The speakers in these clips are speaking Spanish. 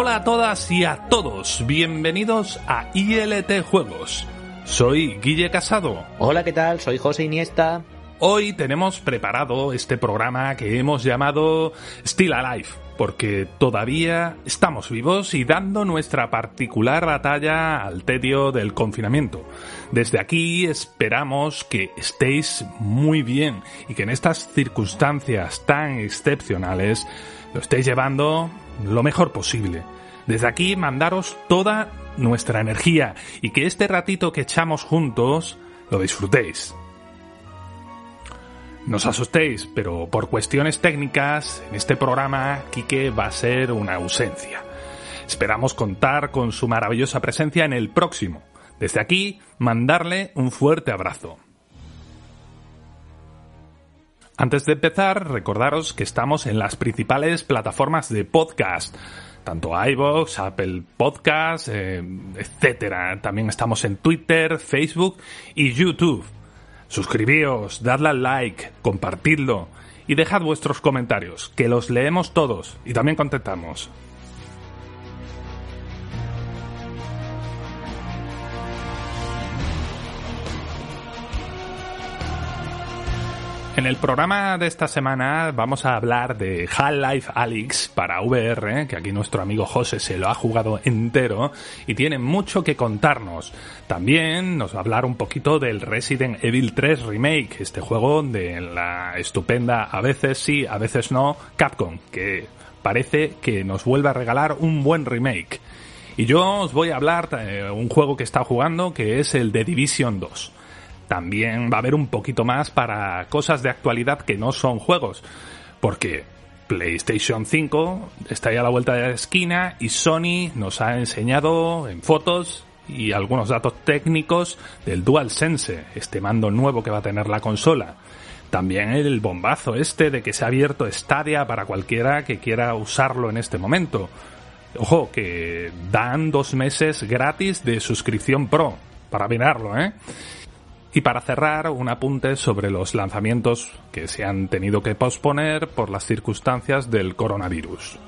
Hola a todas y a todos, bienvenidos a ILT Juegos. Soy Guille Casado. Hola, ¿qué tal? Soy José Iniesta. Hoy tenemos preparado este programa que hemos llamado Still Alive, porque todavía estamos vivos y dando nuestra particular batalla al tedio del confinamiento. Desde aquí esperamos que estéis muy bien y que en estas circunstancias tan excepcionales lo estéis llevando lo mejor posible. Desde aquí mandaros toda nuestra energía y que este ratito que echamos juntos lo disfrutéis. No os asustéis, pero por cuestiones técnicas, en este programa Quique va a ser una ausencia. Esperamos contar con su maravillosa presencia en el próximo. Desde aquí, mandarle un fuerte abrazo. Antes de empezar, recordaros que estamos en las principales plataformas de podcast, tanto iVoox, Apple Podcasts, eh, etcétera. También estamos en Twitter, Facebook y YouTube. Suscribíos, dadle al like, compartidlo y dejad vuestros comentarios, que los leemos todos y también contestamos. En el programa de esta semana vamos a hablar de Half-Life Alyx para VR, que aquí nuestro amigo José se lo ha jugado entero y tiene mucho que contarnos. También nos va a hablar un poquito del Resident Evil 3 Remake, este juego de la estupenda, a veces sí, a veces no, Capcom, que parece que nos vuelve a regalar un buen remake. Y yo os voy a hablar de un juego que está jugando, que es el The Division 2 también va a haber un poquito más para cosas de actualidad que no son juegos. Porque PlayStation 5 está ya a la vuelta de la esquina y Sony nos ha enseñado en fotos y algunos datos técnicos del DualSense, este mando nuevo que va a tener la consola. También el bombazo este de que se ha abierto Stadia para cualquiera que quiera usarlo en este momento. Ojo, que dan dos meses gratis de suscripción pro para mirarlo, ¿eh? Y para cerrar, un apunte sobre los lanzamientos que se han tenido que posponer por las circunstancias del coronavirus.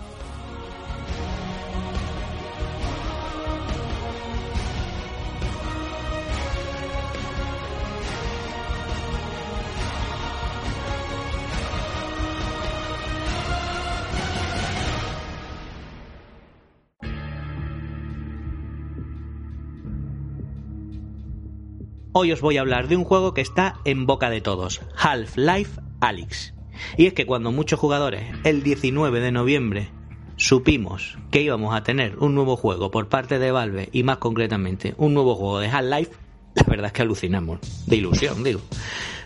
Hoy os voy a hablar de un juego que está en boca de todos, Half-Life Alyx. Y es que cuando muchos jugadores, el 19 de noviembre, supimos que íbamos a tener un nuevo juego por parte de Valve y más concretamente un nuevo juego de Half-Life, la verdad es que alucinamos, de ilusión, digo.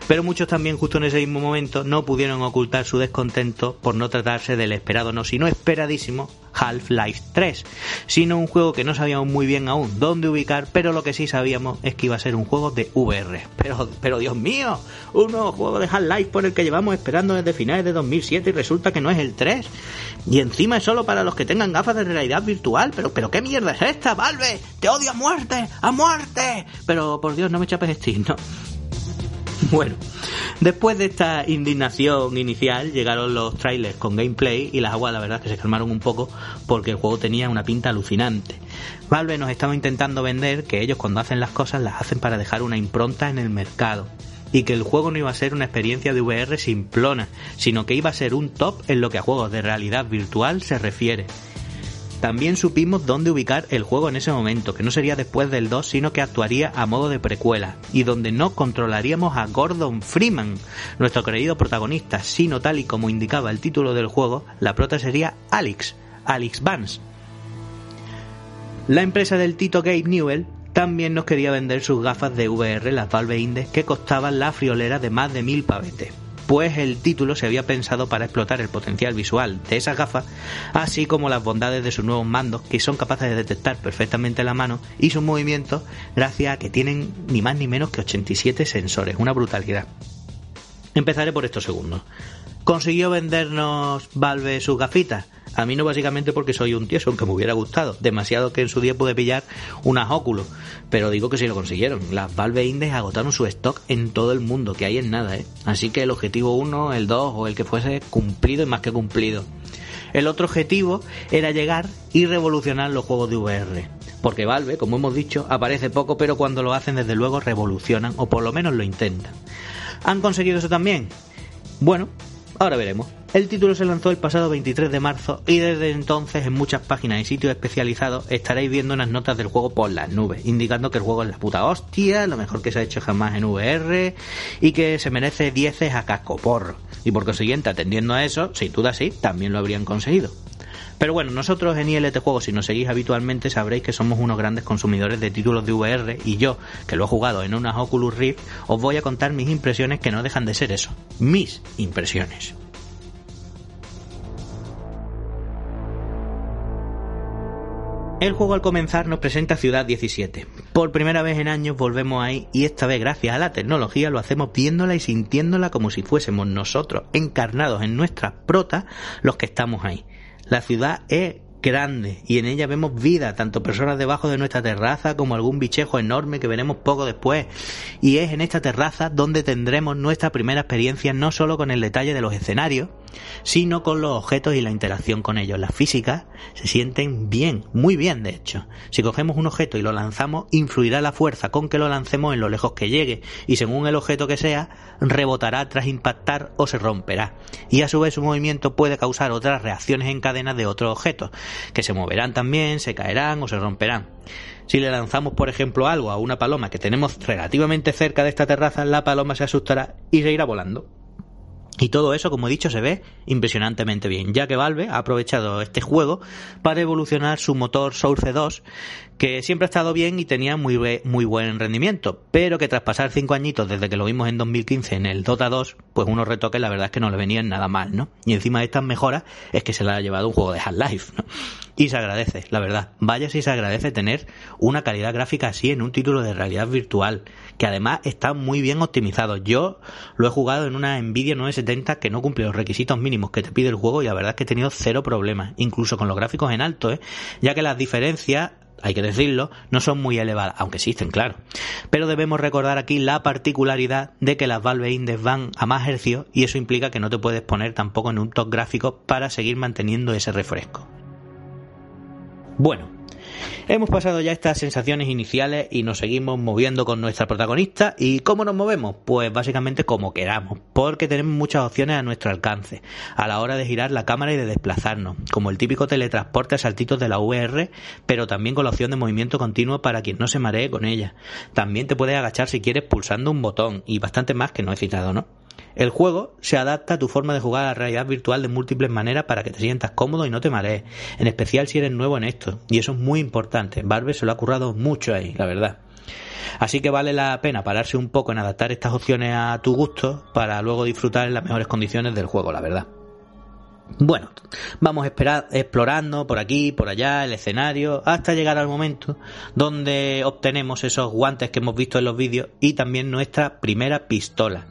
Pero muchos también justo en ese mismo momento no pudieron ocultar su descontento por no tratarse del esperado, no, sino esperadísimo Half-Life 3, sino un juego que no sabíamos muy bien aún dónde ubicar, pero lo que sí sabíamos es que iba a ser un juego de VR. Pero, pero Dios mío, un nuevo juego de Half-Life por el que llevamos esperando desde finales de 2007 y resulta que no es el 3. Y encima es solo para los que tengan gafas de realidad virtual. Pero, pero ¿qué mierda es esta, Valve? Te odio a muerte, a muerte. Pero por Dios, no me chapes Steam, ¿no? Bueno, después de esta indignación inicial llegaron los trailers con gameplay y las aguas la verdad que se calmaron un poco porque el juego tenía una pinta alucinante. Valve nos estaba intentando vender que ellos cuando hacen las cosas las hacen para dejar una impronta en el mercado y que el juego no iba a ser una experiencia de VR simplona, sino que iba a ser un top en lo que a juegos de realidad virtual se refiere. También supimos dónde ubicar el juego en ese momento, que no sería después del 2, sino que actuaría a modo de precuela, y donde no controlaríamos a Gordon Freeman, nuestro querido protagonista, sino tal y como indicaba el título del juego, la prota sería Alex, Alex Vance. La empresa del Tito Gabe Newell también nos quería vender sus gafas de VR, las Valve Index, que costaban la friolera de más de mil pavetes pues el título se había pensado para explotar el potencial visual de esas gafas, así como las bondades de sus nuevos mandos que son capaces de detectar perfectamente la mano y sus movimientos gracias a que tienen ni más ni menos que 87 sensores, una brutalidad. Empezaré por estos segundos. ¿Consiguió vendernos Valve sus gafitas? A mí no básicamente porque soy un tieso, aunque me hubiera gustado. Demasiado que en su día pude pillar unas óculos. Pero digo que sí lo consiguieron. Las Valve Index agotaron su stock en todo el mundo, que hay en nada, ¿eh? Así que el objetivo 1, el 2 o el que fuese, cumplido y más que cumplido. El otro objetivo era llegar y revolucionar los juegos de VR. Porque Valve, como hemos dicho, aparece poco, pero cuando lo hacen desde luego revolucionan, o por lo menos lo intentan. ¿Han conseguido eso también? Bueno, ahora veremos. El título se lanzó el pasado 23 de marzo y desde entonces en muchas páginas y sitios especializados estaréis viendo unas notas del juego por las nubes, indicando que el juego es la puta hostia, lo mejor que se ha hecho jamás en VR y que se merece 10 a casco porro. Y por consiguiente, atendiendo a eso, sin duda sí, también lo habrían conseguido. Pero bueno, nosotros en ILT Juegos, si nos seguís habitualmente, sabréis que somos unos grandes consumidores de títulos de VR y yo, que lo he jugado en unas Oculus Rift, os voy a contar mis impresiones que no dejan de ser eso, mis impresiones. El juego al comenzar nos presenta Ciudad 17. Por primera vez en años volvemos ahí y esta vez gracias a la tecnología lo hacemos viéndola y sintiéndola como si fuésemos nosotros encarnados en nuestra prota los que estamos ahí. La ciudad es grande y en ella vemos vida, tanto personas debajo de nuestra terraza como algún bichejo enorme que veremos poco después. Y es en esta terraza donde tendremos nuestra primera experiencia no solo con el detalle de los escenarios, sino con los objetos y la interacción con ellos. Las físicas se sienten bien, muy bien de hecho. Si cogemos un objeto y lo lanzamos, influirá la fuerza con que lo lancemos en lo lejos que llegue, y según el objeto que sea, rebotará tras impactar o se romperá. Y a su vez su movimiento puede causar otras reacciones en cadena de otros objetos, que se moverán también, se caerán o se romperán. Si le lanzamos, por ejemplo, algo a una paloma que tenemos relativamente cerca de esta terraza, la paloma se asustará y se irá volando. Y todo eso, como he dicho, se ve impresionantemente bien, ya que Valve ha aprovechado este juego para evolucionar su motor Source 2, que siempre ha estado bien y tenía muy, muy buen rendimiento, pero que tras pasar cinco añitos desde que lo vimos en 2015 en el Dota 2, pues unos retoques la verdad es que no le venían nada mal, ¿no? Y encima de estas mejoras es que se le ha llevado un juego de Half-Life, ¿no? Y se agradece, la verdad. Vaya si se agradece tener una calidad gráfica así en un título de realidad virtual, que además está muy bien optimizado. Yo lo he jugado en una Nvidia 970 que no cumple los requisitos mínimos que te pide el juego y la verdad es que he tenido cero problemas, incluso con los gráficos en alto, ¿eh? ya que las diferencias hay que decirlo, no son muy elevadas, aunque existen, claro. Pero debemos recordar aquí la particularidad de que las Valve Index van a más hercios y eso implica que no te puedes poner tampoco en un top gráfico para seguir manteniendo ese refresco. Bueno, hemos pasado ya estas sensaciones iniciales y nos seguimos moviendo con nuestra protagonista. ¿Y cómo nos movemos? Pues básicamente como queramos, porque tenemos muchas opciones a nuestro alcance a la hora de girar la cámara y de desplazarnos, como el típico teletransporte a saltitos de la VR, pero también con la opción de movimiento continuo para quien no se maree con ella. También te puedes agachar si quieres pulsando un botón y bastante más que no he citado, ¿no? El juego se adapta a tu forma de jugar a la realidad virtual de múltiples maneras para que te sientas cómodo y no te marees, en especial si eres nuevo en esto, y eso es muy importante. Barbe se lo ha currado mucho ahí, la verdad. Así que vale la pena pararse un poco en adaptar estas opciones a tu gusto para luego disfrutar en las mejores condiciones del juego, la verdad. Bueno, vamos explorando por aquí, por allá, el escenario, hasta llegar al momento donde obtenemos esos guantes que hemos visto en los vídeos y también nuestra primera pistola.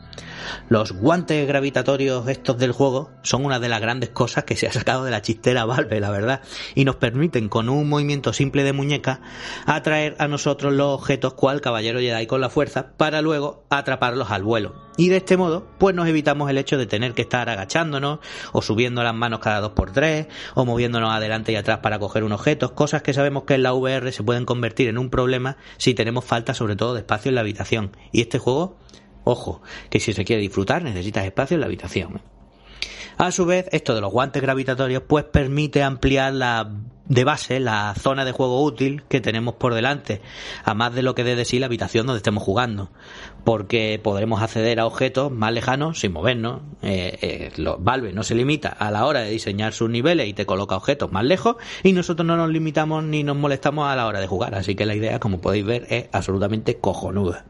Los guantes gravitatorios estos del juego son una de las grandes cosas que se ha sacado de la chistera Valve, la verdad, y nos permiten con un movimiento simple de muñeca atraer a nosotros los objetos cual caballero Jedi con la fuerza para luego atraparlos al vuelo. Y de este modo, pues nos evitamos el hecho de tener que estar agachándonos o subiendo las manos cada dos por tres o moviéndonos adelante y atrás para coger un objeto, cosas que sabemos que en la VR se pueden convertir en un problema si tenemos falta sobre todo de espacio en la habitación. Y este juego Ojo, que si se quiere disfrutar necesitas espacio en la habitación. A su vez, esto de los guantes gravitatorios pues permite ampliar la de base la zona de juego útil que tenemos por delante, a más de lo que dé de sí la habitación donde estemos jugando, porque podremos acceder a objetos más lejanos sin movernos. Eh, eh, Valve no se limita a la hora de diseñar sus niveles y te coloca objetos más lejos, y nosotros no nos limitamos ni nos molestamos a la hora de jugar, así que la idea, como podéis ver, es absolutamente cojonuda.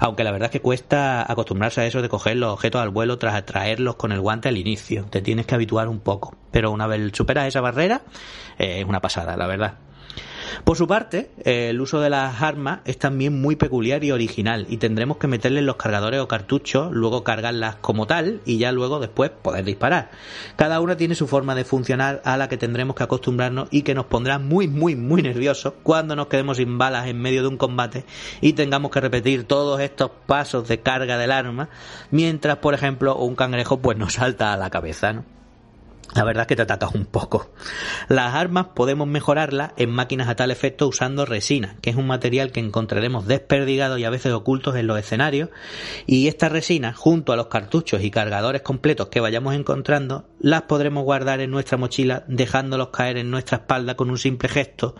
Aunque la verdad es que cuesta acostumbrarse a eso de coger los objetos al vuelo tras atraerlos con el guante al inicio, te tienes que habituar un poco, pero una vez superas esa barrera, eh, una pasada, la verdad. Por su parte, el uso de las armas es también muy peculiar y original y tendremos que meterle los cargadores o cartuchos, luego cargarlas como tal y ya luego después poder disparar. Cada una tiene su forma de funcionar a la que tendremos que acostumbrarnos y que nos pondrá muy muy muy nerviosos cuando nos quedemos sin balas en medio de un combate y tengamos que repetir todos estos pasos de carga del arma mientras por ejemplo un cangrejo pues nos salta a la cabeza, ¿no? La verdad es que te atacas un poco. Las armas podemos mejorarlas en máquinas a tal efecto usando resina, que es un material que encontraremos desperdigado y a veces ocultos en los escenarios. Y esta resina, junto a los cartuchos y cargadores completos que vayamos encontrando, las podremos guardar en nuestra mochila dejándolos caer en nuestra espalda con un simple gesto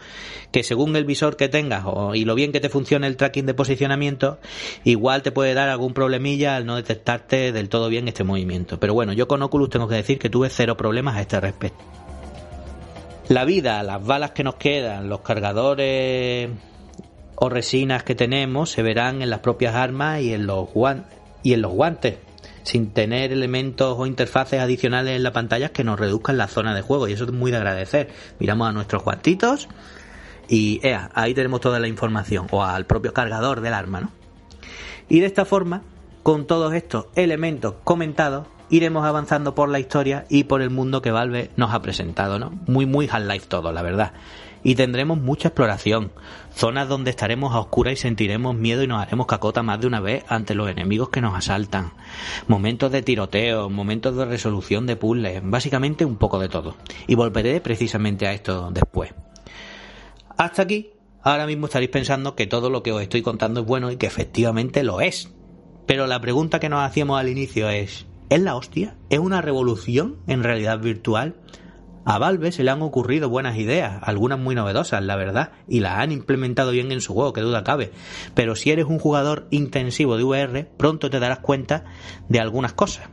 que según el visor que tengas y lo bien que te funcione el tracking de posicionamiento, igual te puede dar algún problemilla al no detectarte del todo bien este movimiento. Pero bueno, yo con Oculus tengo que decir que tuve cero problemas a este respecto. La vida, las balas que nos quedan, los cargadores o resinas que tenemos se verán en las propias armas y en los, y en los guantes, sin tener elementos o interfaces adicionales en la pantalla que nos reduzcan la zona de juego. Y eso es muy de agradecer. Miramos a nuestros guantitos y ahí tenemos toda la información, o al propio cargador del arma, ¿no? Y de esta forma, con todos estos elementos comentados, iremos avanzando por la historia y por el mundo que Valve nos ha presentado, ¿no? Muy, muy Half-Life todo, la verdad. Y tendremos mucha exploración, zonas donde estaremos a oscuras y sentiremos miedo y nos haremos cacota más de una vez ante los enemigos que nos asaltan, momentos de tiroteo, momentos de resolución de puzzles, básicamente un poco de todo. Y volveré precisamente a esto después. Hasta aquí, ahora mismo estaréis pensando que todo lo que os estoy contando es bueno y que efectivamente lo es. Pero la pregunta que nos hacíamos al inicio es, ¿Es la hostia? ¿Es una revolución en realidad virtual? A Valve se le han ocurrido buenas ideas, algunas muy novedosas, la verdad, y las han implementado bien en su juego, que duda cabe. Pero si eres un jugador intensivo de VR, pronto te darás cuenta de algunas cosas.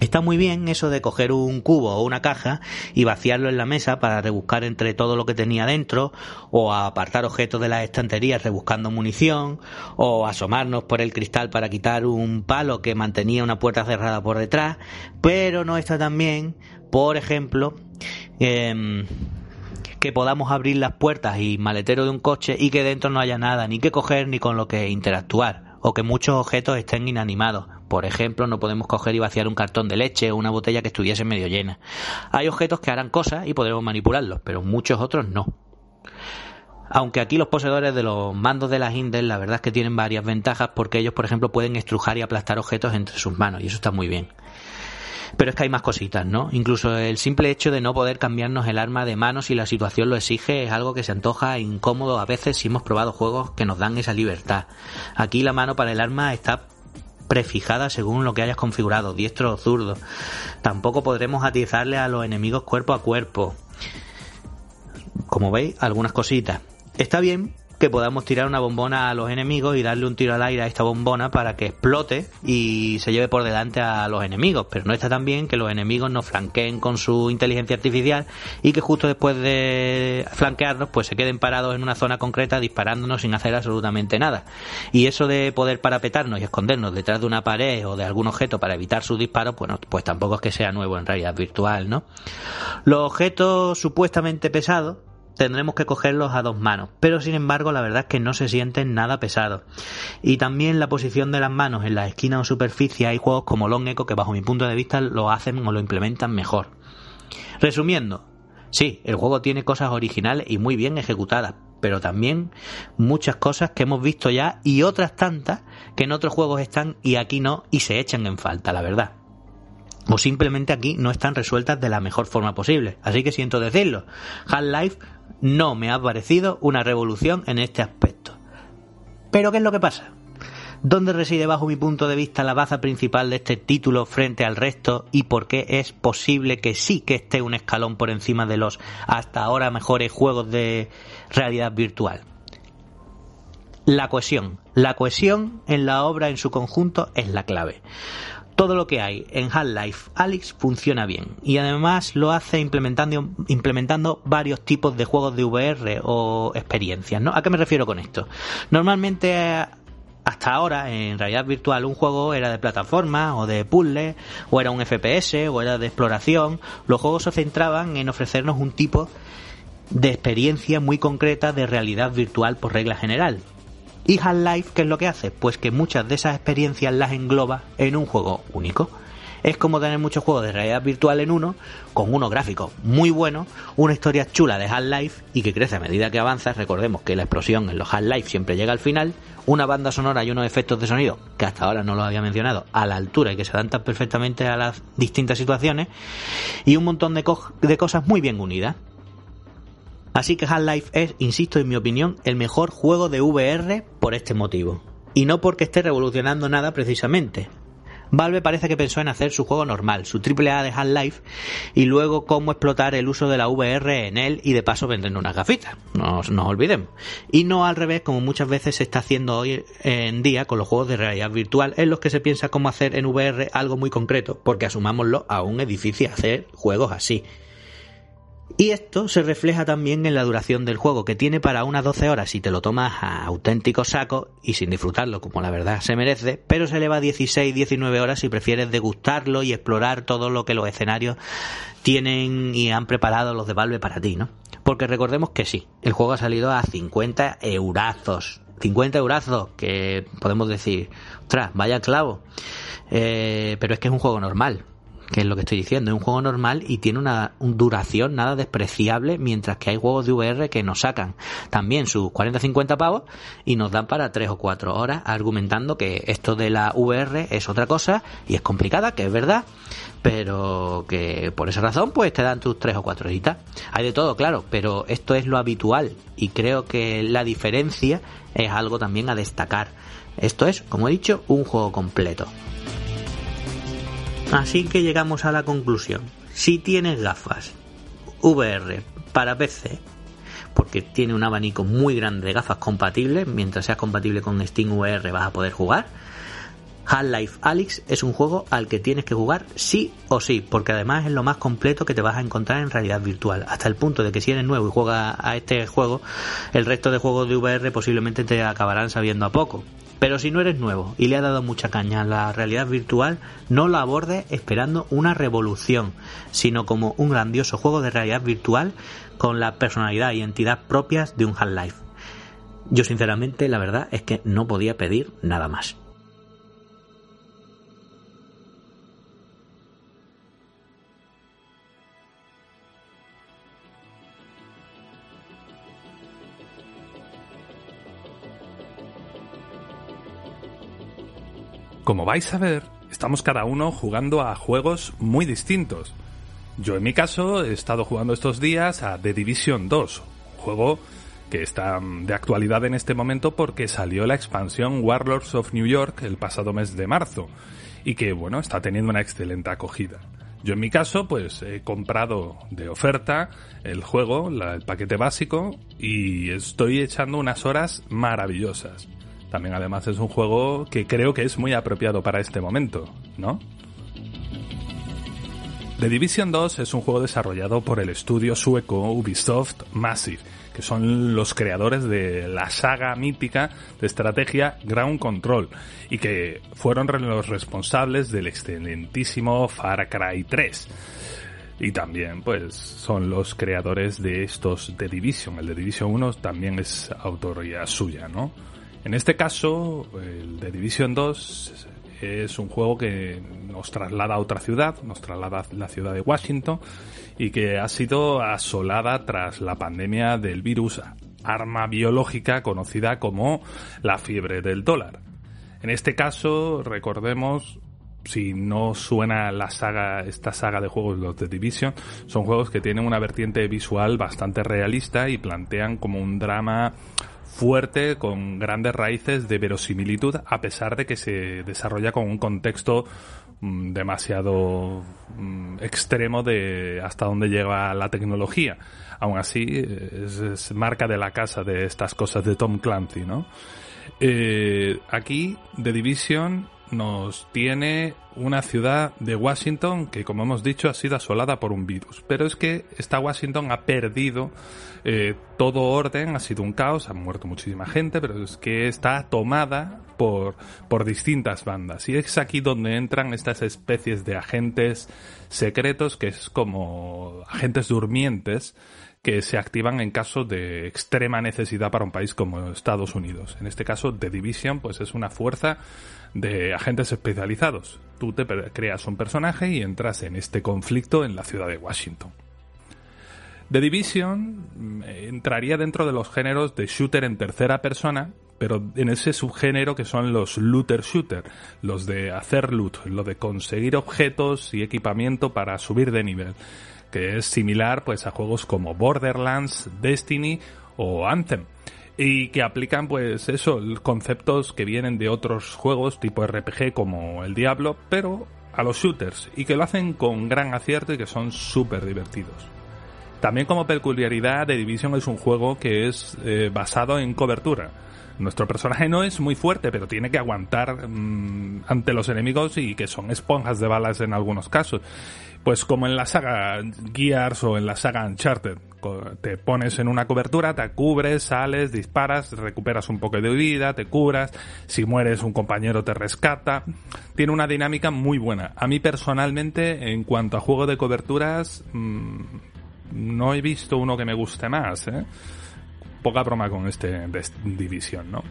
Está muy bien eso de coger un cubo o una caja y vaciarlo en la mesa para rebuscar entre todo lo que tenía dentro, o apartar objetos de las estanterías rebuscando munición, o asomarnos por el cristal para quitar un palo que mantenía una puerta cerrada por detrás, pero no está tan bien, por ejemplo, em, que podamos abrir las puertas y maletero de un coche y que dentro no haya nada ni que coger ni con lo que interactuar, o que muchos objetos estén inanimados por ejemplo, no podemos coger y vaciar un cartón de leche o una botella que estuviese medio llena. Hay objetos que harán cosas y podremos manipularlos, pero muchos otros no. Aunque aquí los poseedores de los mandos de las Indes, la verdad es que tienen varias ventajas porque ellos, por ejemplo, pueden estrujar y aplastar objetos entre sus manos y eso está muy bien. Pero es que hay más cositas, ¿no? Incluso el simple hecho de no poder cambiarnos el arma de mano si la situación lo exige es algo que se antoja incómodo a veces si hemos probado juegos que nos dan esa libertad. Aquí la mano para el arma está prefijada según lo que hayas configurado, diestro o zurdo. Tampoco podremos atizarle a los enemigos cuerpo a cuerpo. Como veis, algunas cositas. Está bien que podamos tirar una bombona a los enemigos y darle un tiro al aire a esta bombona para que explote y se lleve por delante a los enemigos. Pero no está tan bien que los enemigos nos flanqueen con su inteligencia artificial y que justo después de flanquearnos pues se queden parados en una zona concreta disparándonos sin hacer absolutamente nada. Y eso de poder parapetarnos y escondernos detrás de una pared o de algún objeto para evitar sus disparos, pues tampoco es que sea nuevo en realidad virtual, ¿no? Los objetos supuestamente pesados tendremos que cogerlos a dos manos, pero sin embargo la verdad es que no se sienten nada pesados. Y también la posición de las manos en la esquina o superficie hay juegos como Long Echo que bajo mi punto de vista lo hacen o lo implementan mejor. Resumiendo, sí, el juego tiene cosas originales y muy bien ejecutadas, pero también muchas cosas que hemos visto ya y otras tantas que en otros juegos están y aquí no y se echan en falta, la verdad o simplemente aquí no están resueltas de la mejor forma posible. Así que siento decirlo, Half-Life no me ha parecido una revolución en este aspecto. Pero ¿qué es lo que pasa? ¿Dónde reside bajo mi punto de vista la baza principal de este título frente al resto y por qué es posible que sí que esté un escalón por encima de los hasta ahora mejores juegos de realidad virtual? La cohesión. La cohesión en la obra en su conjunto es la clave todo lo que hay en Half-Life Alyx funciona bien y además lo hace implementando, implementando varios tipos de juegos de VR o experiencias, ¿no? ¿A qué me refiero con esto? Normalmente hasta ahora en realidad virtual un juego era de plataforma o de puzzle o era un FPS o era de exploración. Los juegos se centraban en ofrecernos un tipo de experiencia muy concreta de realidad virtual por regla general. Y Half-Life, ¿qué es lo que hace? Pues que muchas de esas experiencias las engloba en un juego único. Es como tener muchos juegos de realidad virtual en uno, con unos gráficos muy buenos, una historia chula de Half-Life y que crece a medida que avanzas. Recordemos que la explosión en los Half-Life siempre llega al final, una banda sonora y unos efectos de sonido, que hasta ahora no lo había mencionado, a la altura y que se adaptan perfectamente a las distintas situaciones, y un montón de cosas muy bien unidas. Así que Half-Life es, insisto en mi opinión, el mejor juego de VR por este motivo. Y no porque esté revolucionando nada precisamente. Valve parece que pensó en hacer su juego normal, su AAA de Half-Life, y luego cómo explotar el uso de la VR en él y de paso vender unas gafitas. No nos olvidemos. Y no al revés, como muchas veces se está haciendo hoy en día con los juegos de realidad virtual, en los que se piensa cómo hacer en VR algo muy concreto, porque asumámoslo, aún es difícil hacer juegos así. Y esto se refleja también en la duración del juego, que tiene para unas 12 horas si te lo tomas a auténtico saco y sin disfrutarlo como la verdad se merece, pero se eleva a 16-19 horas si prefieres degustarlo y explorar todo lo que los escenarios tienen y han preparado los de Valve para ti, ¿no? Porque recordemos que sí, el juego ha salido a 50 eurazos. 50 eurazos, que podemos decir, ostras, vaya clavo. Eh, pero es que es un juego normal que es lo que estoy diciendo, es un juego normal y tiene una, duración nada despreciable, mientras que hay juegos de VR que nos sacan también sus 40-50 pavos y nos dan para 3 o 4 horas argumentando que esto de la VR es otra cosa y es complicada, que es verdad, pero que por esa razón pues te dan tus 3 o 4 horitas. Hay de todo, claro, pero esto es lo habitual y creo que la diferencia es algo también a destacar. Esto es, como he dicho, un juego completo. Así que llegamos a la conclusión. Si tienes gafas VR para PC, porque tiene un abanico muy grande de gafas compatibles, mientras sea compatible con Steam VR vas a poder jugar. Half-Life Alyx es un juego al que tienes que jugar sí o sí, porque además es lo más completo que te vas a encontrar en realidad virtual, hasta el punto de que si eres nuevo y juegas a este juego, el resto de juegos de VR posiblemente te acabarán sabiendo a poco. Pero si no eres nuevo y le ha dado mucha caña a la realidad virtual, no lo abordes esperando una revolución, sino como un grandioso juego de realidad virtual con la personalidad y entidad propias de un Half-Life. Yo sinceramente la verdad es que no podía pedir nada más. Como vais a ver, estamos cada uno jugando a juegos muy distintos. Yo en mi caso he estado jugando estos días a The Division 2, juego que está mm, de actualidad en este momento porque salió la expansión Warlords of New York el pasado mes de marzo y que bueno, está teniendo una excelente acogida. Yo en mi caso, pues he comprado de oferta el juego, el paquete básico, y estoy echando unas horas maravillosas. También además es un juego que creo que es muy apropiado para este momento, ¿no? The Division 2 es un juego desarrollado por el estudio sueco Ubisoft Massive, que son los creadores de la saga mítica de estrategia Ground Control y que fueron los responsables del excelentísimo Far Cry 3. Y también, pues, son los creadores de estos The Division. El The Division 1 también es autoría suya, ¿no? En este caso, el de Division 2 es un juego que nos traslada a otra ciudad, nos traslada a la ciudad de Washington y que ha sido asolada tras la pandemia del virus arma biológica conocida como la fiebre del dólar. En este caso, recordemos, si no suena la saga, esta saga de juegos, los de Division, son juegos que tienen una vertiente visual bastante realista y plantean como un drama fuerte, con grandes raíces de verosimilitud, a pesar de que se desarrolla con un contexto mm, demasiado mm, extremo de hasta dónde llega la tecnología. Aún así, es, marca de la casa de estas cosas de Tom Clancy, ¿no? Eh, aquí, The Division nos tiene una ciudad de Washington que, como hemos dicho, ha sido asolada por un virus. Pero es que esta Washington ha perdido eh, todo orden, ha sido un caos, ha muerto muchísima gente, pero es que está tomada por, por distintas bandas. Y es aquí donde entran estas especies de agentes secretos, que es como agentes durmientes, que se activan en caso de extrema necesidad para un país como Estados Unidos. En este caso, The Division, pues es una fuerza de agentes especializados. Tú te creas un personaje y entras en este conflicto en la ciudad de Washington. The Division mm, entraría dentro de los géneros de shooter en tercera persona, pero en ese subgénero que son los looter shooter, los de hacer loot, lo de conseguir objetos y equipamiento para subir de nivel, que es similar pues a juegos como Borderlands, Destiny o Anthem y que aplican pues eso, conceptos que vienen de otros juegos tipo RPG como el Diablo, pero a los shooters y que lo hacen con gran acierto y que son súper divertidos. También como peculiaridad, The Division es un juego que es eh, basado en cobertura. Nuestro personaje no es muy fuerte, pero tiene que aguantar mm, ante los enemigos y que son esponjas de balas en algunos casos. Pues como en la saga Gears o en la saga Uncharted, te pones en una cobertura, te cubres, sales, disparas, recuperas un poco de vida, te curas, si mueres un compañero te rescata. Tiene una dinámica muy buena. A mí personalmente, en cuanto a juego de coberturas, mm, no he visto uno que me guste más. ¿eh? Poca broma con este división, ¿no?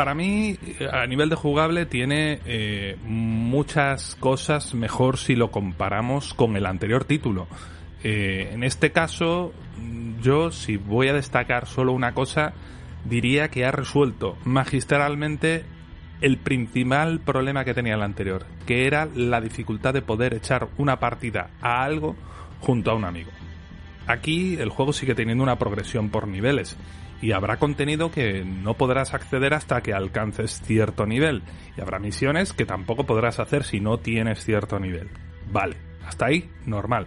para mí, a nivel de jugable, tiene eh, muchas cosas mejor si lo comparamos con el anterior título. Eh, en este caso, yo, si voy a destacar solo una cosa, diría que ha resuelto magistralmente el principal problema que tenía el anterior, que era la dificultad de poder echar una partida a algo junto a un amigo. Aquí el juego sigue teniendo una progresión por niveles y habrá contenido que no podrás acceder hasta que alcances cierto nivel y habrá misiones que tampoco podrás hacer si no tienes cierto nivel. Vale, hasta ahí normal.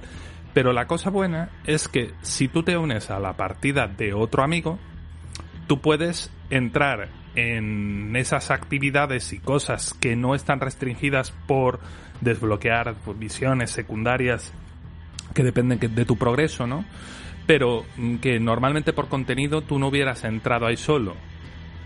Pero la cosa buena es que si tú te unes a la partida de otro amigo, tú puedes entrar en esas actividades y cosas que no están restringidas por desbloquear misiones secundarias que dependen de tu progreso, ¿no? pero mm, que normalmente por contenido tú no hubieras entrado ahí solo.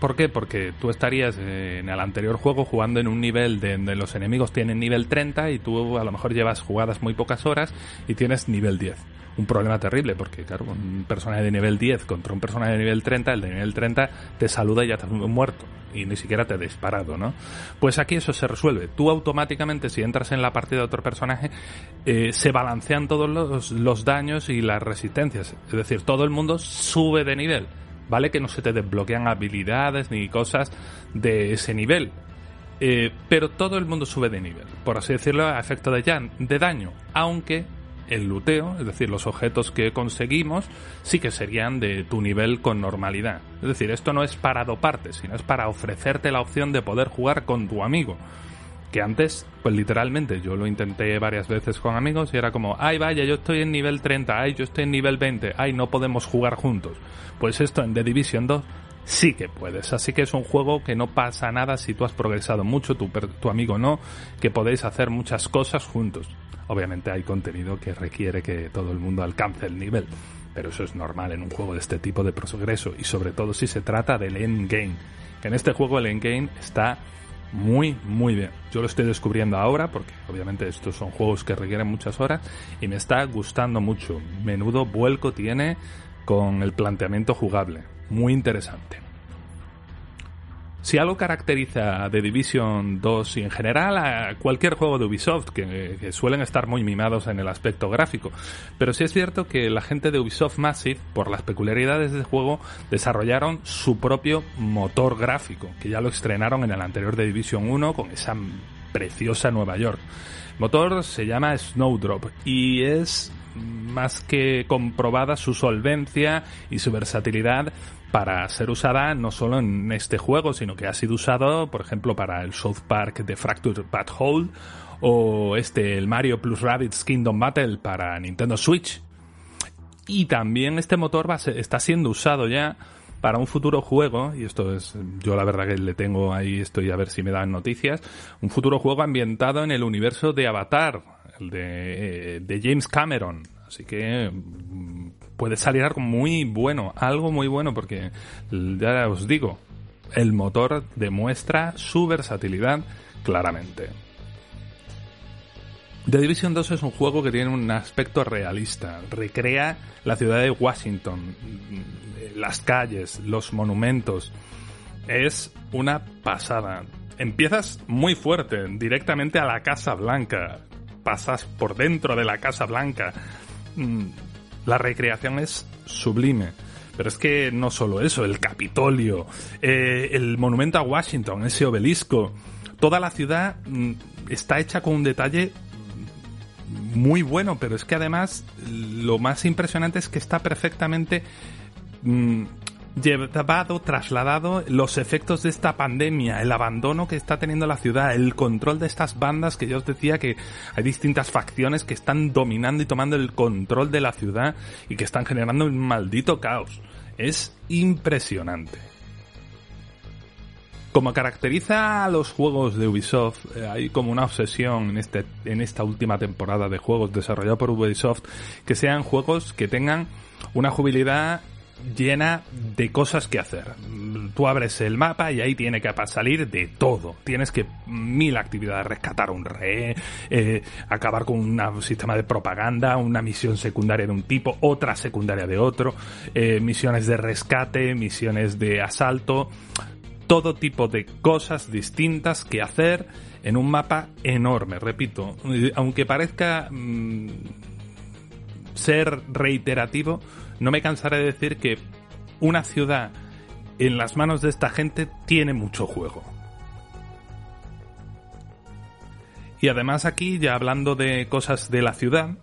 ¿Por qué? Porque tú estarías eh, en el anterior juego jugando en un nivel de donde los enemigos tienen nivel 30 y tú a lo mejor llevas jugadas muy pocas horas y tienes nivel 10 un problema terrible, porque claro, un personaje de nivel 10 contra un personaje de nivel 30, el de nivel 30 te saluda y ya estás muerto, y ni siquiera te ha disparado, ¿no? Pues aquí eso se resuelve. Tú automáticamente, si entras en la partida de otro personaje, eh, se balancean todos los, los daños y las resistencias. Es decir, todo el mundo sube de nivel. ¿Vale? Que no se te desbloquean habilidades ni cosas de ese nivel. Eh, pero todo el mundo sube de nivel, por así decirlo, a efecto de, de daño, aunque el luteo, es decir, los objetos que conseguimos, sí que serían de tu nivel con normalidad. Es decir, esto no es para doparte, sino es para ofrecerte la opción de poder jugar con tu amigo. Que antes, pues literalmente, yo lo intenté varias veces con amigos y era como, ay vaya, yo estoy en nivel 30, ay yo estoy en nivel 20, ay no podemos jugar juntos. Pues esto en The Division 2 sí que puedes. Así que es un juego que no pasa nada si tú has progresado mucho, tu, tu amigo no, que podéis hacer muchas cosas juntos. Obviamente hay contenido que requiere que todo el mundo alcance el nivel, pero eso es normal en un juego de este tipo de progreso y sobre todo si se trata del endgame. En este juego el endgame está muy, muy bien. Yo lo estoy descubriendo ahora porque obviamente estos son juegos que requieren muchas horas y me está gustando mucho. Menudo vuelco tiene con el planteamiento jugable. Muy interesante. Si algo caracteriza a The Division 2 y en general a cualquier juego de Ubisoft, que, suelen estar muy mimados en el aspecto gráfico, pero sí es cierto que la gente de Ubisoft Massive, por las peculiaridades del juego, desarrollaron su propio motor gráfico, que ya lo estrenaron en el anterior The Division 1 con esa preciosa Nueva York. El motor se llama Snowdrop y es más que comprobada su solvencia y su versatilidad para ser usada no solo en este juego, sino que ha sido usado, por ejemplo, para el South Park de Fractured Bad o este, el Mario Plus Rabbids Kingdom Battle para Nintendo Switch. Y también este motor va está siendo usado ya para un futuro juego, y esto es, yo la verdad que le tengo ahí, estoy a ver si me dan noticias, un futuro juego ambientado en el universo de Avatar, el de, eh, de James Cameron. Así que mm, puede salir algo muy bueno, algo muy bueno, porque ya os digo, el motor demuestra su versatilidad claramente. The Division 2 es un juego que tiene un aspecto realista, recrea la ciudad de Washington, las calles, los monumentos. Es una pasada. empiezas muy fuerte, directamente a la Casa Blanca. Pasas por dentro de la Casa Blanca. Mm, la recreación es sublime. Pero es que no solo eso, el Capitolio, eh, el monumento a Washington, ese obelisco, toda la ciudad mm, está hecha con un detalle muy bueno, pero es que además lo más impresionante es que está perfectamente mm, llevado, trasladado los efectos de esta pandemia, el abandono que está teniendo la ciudad, el control de estas bandas que yo os decía que hay distintas facciones que están dominando y tomando el control de la ciudad y que están generando un maldito caos. Es impresionante. Como caracteriza a los juegos de Ubisoft, eh, hay como una obsesión en, este, en esta última temporada de juegos desarrollados por Ubisoft, que sean juegos que tengan una jugabilidad llena de cosas que hacer. Tú abres el mapa y ahí tiene que salir de todo. Tienes que mil actividades, rescatar un rey, eh, acabar con un sistema de propaganda, una misión secundaria de un tipo, otra secundaria de otro, eh, misiones de rescate, misiones de asalto, todo tipo de cosas distintas que hacer en un mapa enorme. Repito, aunque parezca mm, ser reiterativo, no me cansaré de decir que una ciudad en las manos de esta gente tiene mucho juego. Y además aquí, ya hablando de cosas de la ciudad,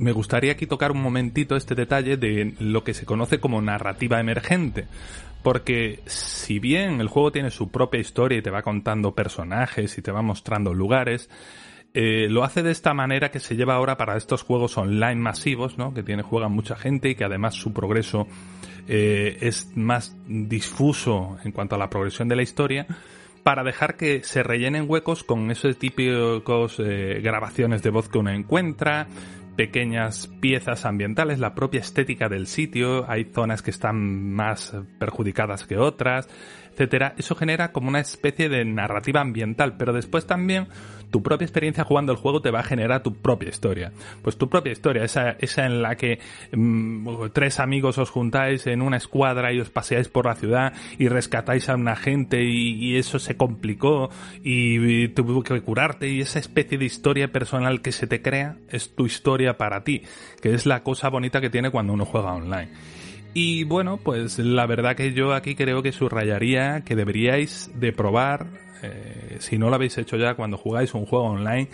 me gustaría aquí tocar un momentito este detalle de lo que se conoce como narrativa emergente. Porque si bien el juego tiene su propia historia y te va contando personajes y te va mostrando lugares, eh, lo hace de esta manera que se lleva ahora para estos juegos online masivos, ¿no? Que tiene, juegan mucha gente y que además su progreso eh, es más difuso en cuanto a la progresión de la historia para dejar que se rellenen huecos con esos típicos eh, grabaciones de voz que uno encuentra, pequeñas piezas ambientales, la propia estética del sitio, hay zonas que están más perjudicadas que otras, etcétera. Eso genera como una especie de narrativa ambiental, pero después también tu propia experiencia jugando el juego te va a generar tu propia historia. Pues tu propia historia, esa, esa en la que mm, tres amigos os juntáis en una escuadra y os paseáis por la ciudad y rescatáis a una gente y, eso se complicó y, y tuvo que curarte y esa especie de historia personal que se te crea es tu historia para ti, que es la cosa bonita que tiene cuando uno juega online. Y bueno, pues la verdad que yo aquí creo que subrayaría que deberíais de probar eh, si no lo habéis hecho ya cuando jugáis un juego online,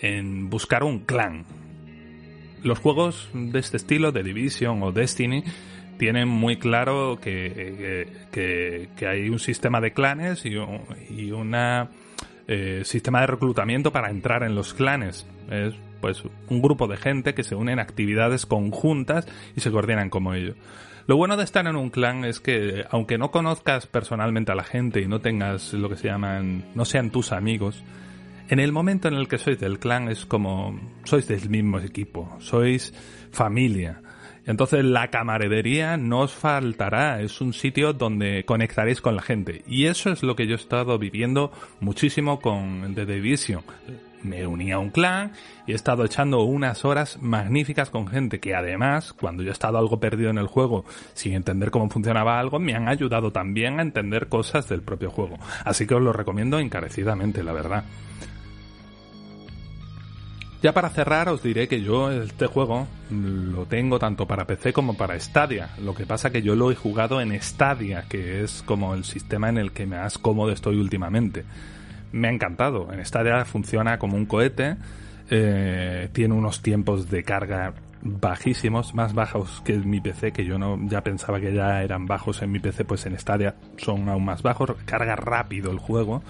en buscar un clan. Los juegos de este estilo, de Division o Destiny, tienen muy claro que, que, hay un sistema de clanes y un eh, sistema de reclutamiento para entrar en los clanes. Es pues un grupo de gente que se une en actividades conjuntas y se coordinan como ellos. Lo bueno de estar en un clan es que, aunque no conozcas personalmente a la gente y no tengas lo que se llaman, no sean tus amigos, en el momento en el que sois del clan es como, sois del mismo equipo, sois familia. Entonces la camaradería no os faltará, es un sitio donde conectaréis con la gente. Y eso es lo que yo he estado viviendo muchísimo con The Division me uní a un clan y he estado echando unas horas magníficas con gente que además, cuando yo he estado algo perdido en el juego sin entender cómo funcionaba algo, me han ayudado también a entender cosas del propio juego. Así que os lo recomiendo encarecidamente, la verdad. Ya para cerrar os diré que yo este juego lo tengo tanto para PC como para Stadia. Lo que pasa que yo lo he jugado en Stadia, que es como el sistema en el que más cómodo estoy últimamente me ha encantado. En Stadia funciona como un cohete, eh, tiene unos tiempos de carga bajísimos, más bajos que en mi PC, que yo no ya pensaba que ya eran bajos en mi PC, pues en Stadia son aún más bajos, carga rápido el juego,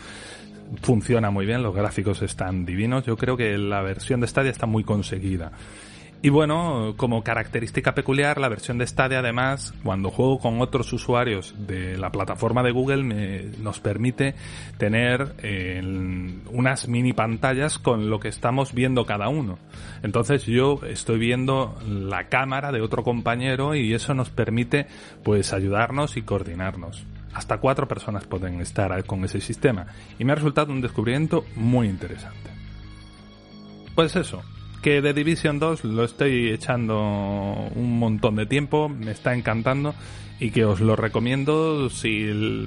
funciona muy bien, los gráficos están divinos, yo creo que la versión de Stadia está muy conseguida. Y bueno, como característica peculiar, la versión de Stadia además, cuando juego con otros usuarios de la plataforma de Google, nos permite tener unas mini pantallas con lo que estamos viendo cada uno. Entonces yo estoy viendo la cámara de otro compañero y eso nos permite pues ayudarnos y coordinarnos. Hasta cuatro personas pueden estar con ese sistema y me ha resultado un descubrimiento muy interesante. Pues eso, que The Division 2 lo estoy echando un montón de tiempo, me está encantando y que os lo recomiendo si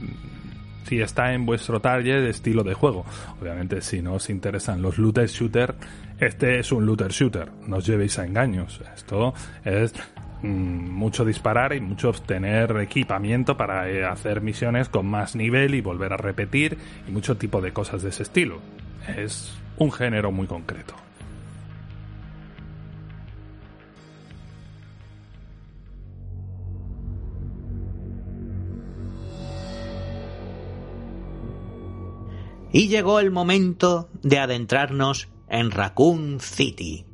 si está en vuestro target estilo de juego. Obviamente, si no os interesan los looter shooter, este es un looter shooter. No os llevéis a engaños. Esto es mm, mucho disparar y mucho obtener equipamiento para eh, hacer misiones con más nivel y volver a repetir y mucho tipo de cosas de ese estilo. Es un género muy concreto. Y llegó el momento de adentrarnos en Raccoon City.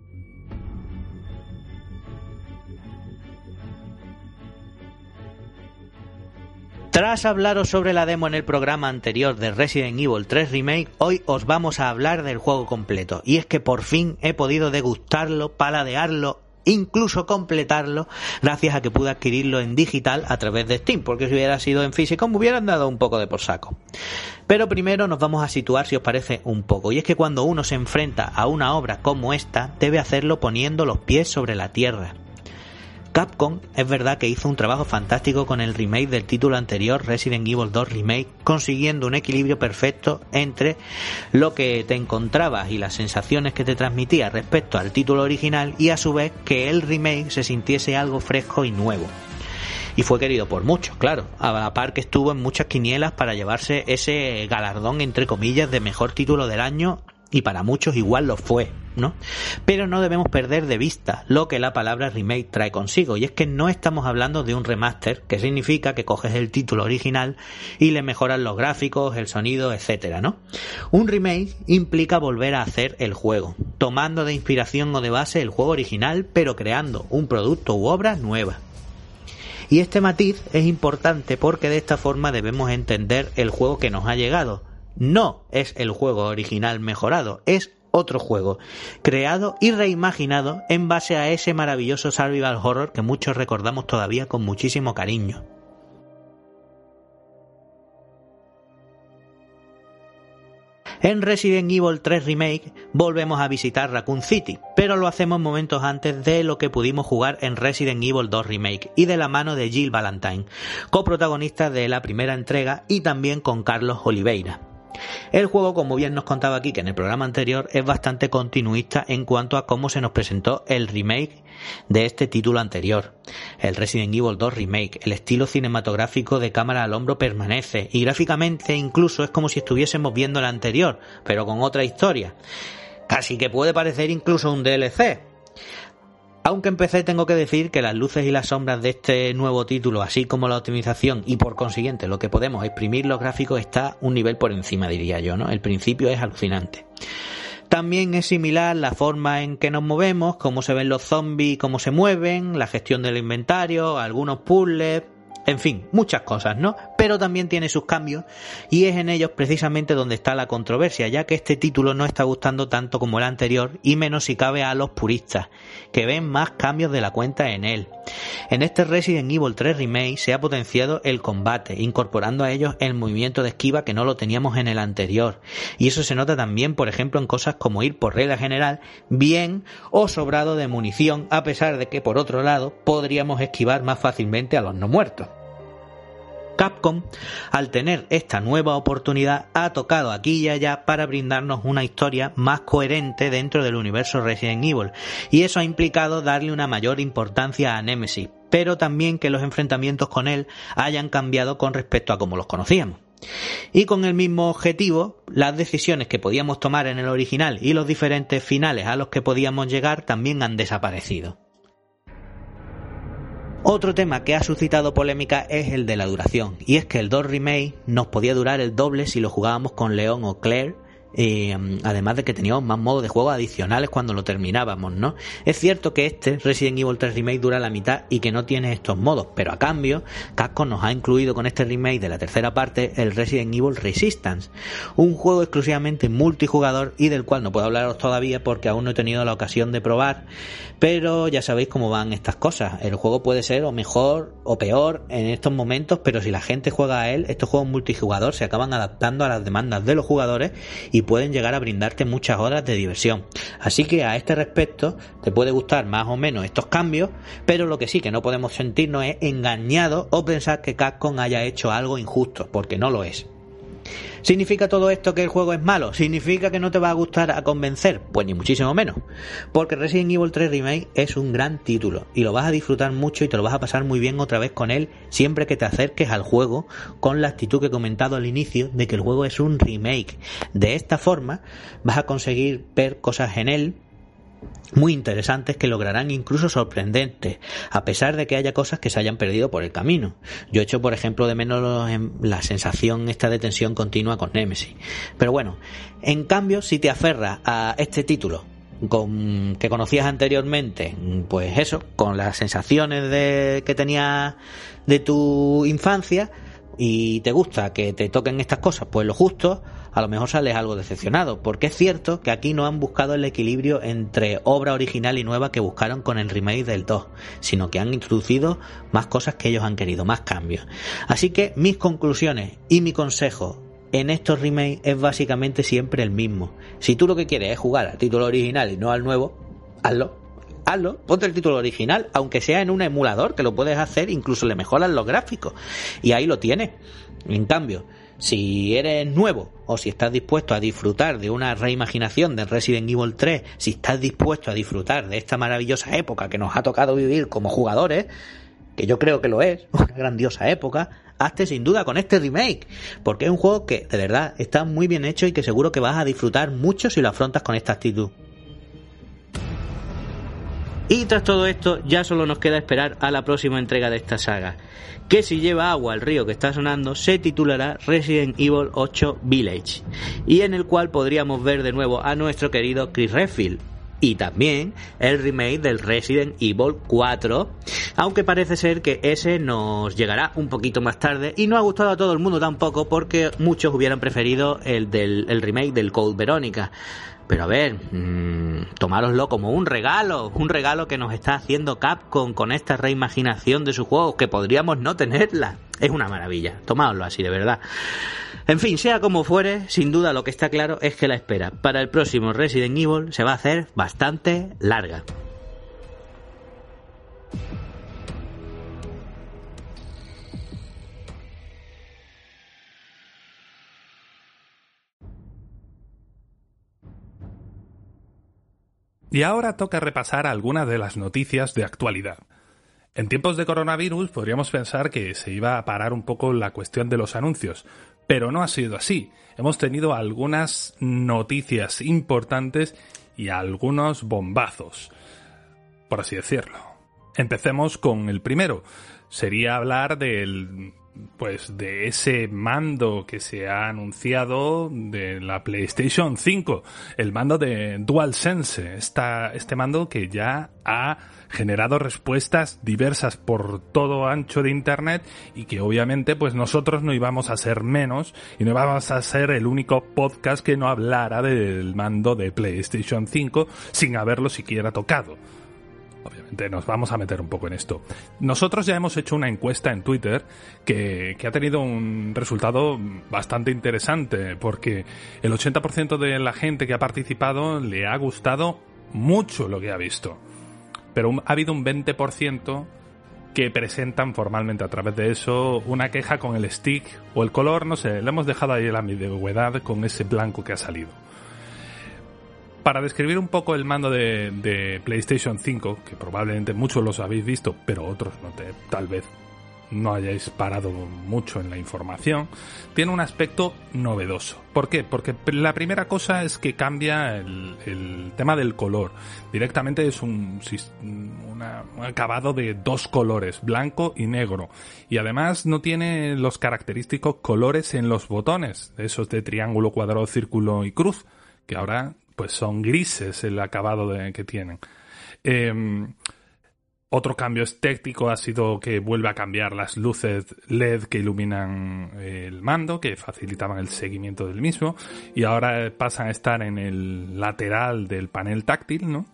Tras hablaros sobre la demo en el programa anterior de Resident Evil 3 Remake, hoy os vamos a hablar del juego completo. Y es que por fin he podido degustarlo, paladearlo incluso completarlo gracias a que pude adquirirlo en digital a través de Steam, porque si hubiera sido en físico me hubieran dado un poco de por saco. Pero primero nos vamos a situar, si os parece, un poco, y es que cuando uno se enfrenta a una obra como esta, debe hacerlo poniendo los pies sobre la tierra. Capcom es verdad que hizo un trabajo fantástico con el remake del título anterior Resident Evil 2 Remake, consiguiendo un equilibrio perfecto entre lo que te encontrabas y las sensaciones que te transmitía respecto al título original y a su vez que el remake se sintiese algo fresco y nuevo y fue querido por muchos, claro. A la par que estuvo en muchas quinielas para llevarse ese galardón, entre comillas, de mejor título del año y para muchos igual lo fue, Pero no debemos perder de vista lo que la palabra remake trae consigo, y es que no estamos hablando de un remaster, que significa que coges el título original y le mejoras los gráficos, el sonido, etcétera. Un remake implica volver a hacer el juego, tomando de inspiración o de base el juego original, pero creando un producto u obra nueva. Y este matiz es importante porque de esta forma debemos entender el juego que nos ha llegado, no es el juego original mejorado, es otro juego, creado y reimaginado en base a ese maravilloso survival horror que muchos recordamos todavía con muchísimo cariño. En Resident Evil 3 Remake volvemos a visitar Raccoon City, pero lo hacemos momentos antes de lo que pudimos jugar en Resident Evil 2 Remake y de la mano de Jill Valentine, coprotagonista de la primera entrega y también con Carlos Oliveira. El juego, como bien nos contaba aquí que en el programa anterior, es bastante continuista en cuanto a cómo se nos presentó el remake de este título anterior. El Resident Evil 2 Remake, el estilo cinematográfico de cámara al hombro permanece y gráficamente incluso es como si estuviésemos viendo el anterior, pero con otra historia. Casi que puede parecer incluso un DLC. Aunque empecé tengo que decir que las luces y las sombras de este nuevo título, así como la optimización y por consiguiente lo que podemos exprimir los gráficos está un nivel por encima, diría yo, ¿no? El principio es alucinante. También es similar la forma en que nos movemos, cómo se ven los zombies, cómo se mueven, la gestión del inventario, algunos puzzles, en fin, muchas cosas, ¿no? Pero también tiene sus cambios y es en ellos precisamente donde está la controversia, ya que este título no está gustando tanto como el anterior y menos si cabe a los puristas, que ven más cambios de la cuenta en él. En este Resident Evil 3 Remake se ha potenciado el combate, incorporando a ellos el movimiento de esquiva que no lo teníamos en el anterior. Y eso se nota también, por ejemplo, en cosas como ir por regla general bien o sobrado de munición, a pesar de que por otro lado podríamos esquivar más fácilmente a los no muertos. Capcom, al tener esta nueva oportunidad, ha tocado aquí y allá para brindarnos una historia más coherente dentro del universo Resident Evil, y eso ha implicado darle una mayor importancia a Nemesis, pero también que los enfrentamientos con él hayan cambiado con respecto a como los conocíamos. Y con el mismo objetivo, las decisiones que podíamos tomar en el original y los diferentes finales a los que podíamos llegar también han desaparecido. Otro tema que ha suscitado polémica es el de la duración, y es que el 2 Remake nos podía durar el doble si lo jugábamos con Leon o Claire Mm, además de que teníamos más modos de juego adicionales cuando lo terminábamos, ¿no? Es cierto que este Resident Evil 3 Remake dura la mitad y que no tiene estos modos, pero a cambio, Capcom nos ha incluido con este remake de la tercera parte el Resident Evil Resistance, un juego exclusivamente multijugador y del cual no puedo hablaros todavía porque aún no he tenido la ocasión de probar, pero ya sabéis cómo van estas cosas. El juego puede ser o mejor o peor en estos momentos, pero si la gente juega a él, estos juegos multijugador se acaban adaptando a las demandas de los jugadores y pueden llegar a brindarte muchas horas de diversión. Así que a este respecto te puede gustar más o menos estos cambios, pero lo que sí que no podemos sentirnos es engañados o pensar que Capcom haya hecho algo injusto, porque no lo es. ¿Significa todo esto que el juego es malo? ¿Significa que no te va a gustar a convencer? Pues ni muchísimo menos. Porque Resident Evil 3 Remake es un gran título y lo vas a disfrutar mucho y te lo vas a pasar muy bien otra vez con él siempre que te acerques al juego con la actitud que he comentado al inicio de que el juego es un remake. De esta forma vas a conseguir ver cosas en él muy interesantes que lograrán incluso sorprendentes, a pesar de que haya cosas que se hayan perdido por el camino. Yo he hecho, por ejemplo, de menos la sensación esta de tensión continua con Nemesis. Pero bueno, en cambio, si te aferras a este título con, que conocías anteriormente, pues eso, con las sensaciones de, que tenías de tu infancia, y te gusta que te toquen estas cosas, pues lo justo, a lo mejor sales algo decepcionado, porque es cierto que aquí no han buscado el equilibrio entre obra original y nueva que buscaron con el remake del 2, sino que han introducido más cosas que ellos han querido, más cambios. Así que mis conclusiones y mi consejo en estos remakes es básicamente siempre el mismo. Si tú lo que quieres es jugar al título original y no al nuevo, hazlo. Hazlo, ponte el título original, aunque sea en un emulador, que lo puedes hacer, incluso le mejoran los gráficos. Y ahí lo tienes. En cambio, si eres nuevo o si estás dispuesto a disfrutar de una reimaginación de Resident Evil 3, si estás dispuesto a disfrutar de esta maravillosa época que nos ha tocado vivir como jugadores, que yo creo que lo es, una grandiosa época, hazte sin duda con este remake, porque es un juego que de verdad está muy bien hecho y que seguro que vas a disfrutar mucho si lo afrontas con esta actitud. Y tras todo esto, ya solo nos queda esperar a la próxima entrega de esta saga, que si lleva agua al río que está sonando, se titulará Resident Evil 8 Village, y en el cual podríamos ver de nuevo a nuestro querido Chris Redfield, y también el remake del Resident Evil 4, aunque parece ser que ese nos llegará un poquito más tarde y no ha gustado a todo el mundo tampoco porque muchos hubieran preferido el del el remake del Code Verónica. Pero a ver, mmm, tomároslo como un regalo, un regalo que nos está haciendo Capcom con esta reimaginación de su juego, que podríamos no tenerla. Es una maravilla, tomádoslo así, de verdad. En fin, sea como fuere, sin duda lo que está claro es que la espera para el próximo Resident Evil se va a hacer bastante larga. Y ahora toca repasar algunas de las noticias de actualidad. En tiempos de coronavirus podríamos pensar que se iba a parar un poco la cuestión de los anuncios, pero no ha sido así. Hemos tenido algunas noticias importantes y algunos bombazos, por así decirlo. Empecemos con el primero. Sería hablar del pues de ese mando que se ha anunciado de la PlayStation 5, el mando de DualSense, esta, este mando que ya ha generado respuestas diversas por todo ancho de internet y que obviamente pues nosotros no íbamos a ser menos y no íbamos a ser el único podcast que no hablara del mando de PlayStation 5 sin haberlo siquiera tocado nos vamos a meter un poco en esto. Nosotros ya hemos hecho una encuesta en Twitter que, que ha tenido un resultado bastante interesante porque el 80% de la gente que ha participado le ha gustado mucho lo que ha visto. Pero ha habido un 20% que presentan formalmente a través de eso una queja con el stick o el color, no sé, le hemos dejado ahí la ambigüedad con ese blanco que ha salido para describir un poco el mando de, PlayStation 5, que probablemente muchos los habéis visto, pero otros no te, tal vez no hayáis parado mucho en la información, tiene un aspecto novedoso. ¿Por qué? Porque la primera cosa es que cambia el, tema del color. Directamente es un, un, acabado de dos colores, blanco y negro. Y además no tiene los característicos colores en los botones, esos de triángulo, cuadrado, círculo y cruz, que ahora pues son grises el acabado que tienen. Em, otro cambio estético ha sido que vuelve a cambiar las luces LED que iluminan el mando, que facilitaban el seguimiento del mismo, y ahora pasan a estar en el lateral del panel táctil, ¿no?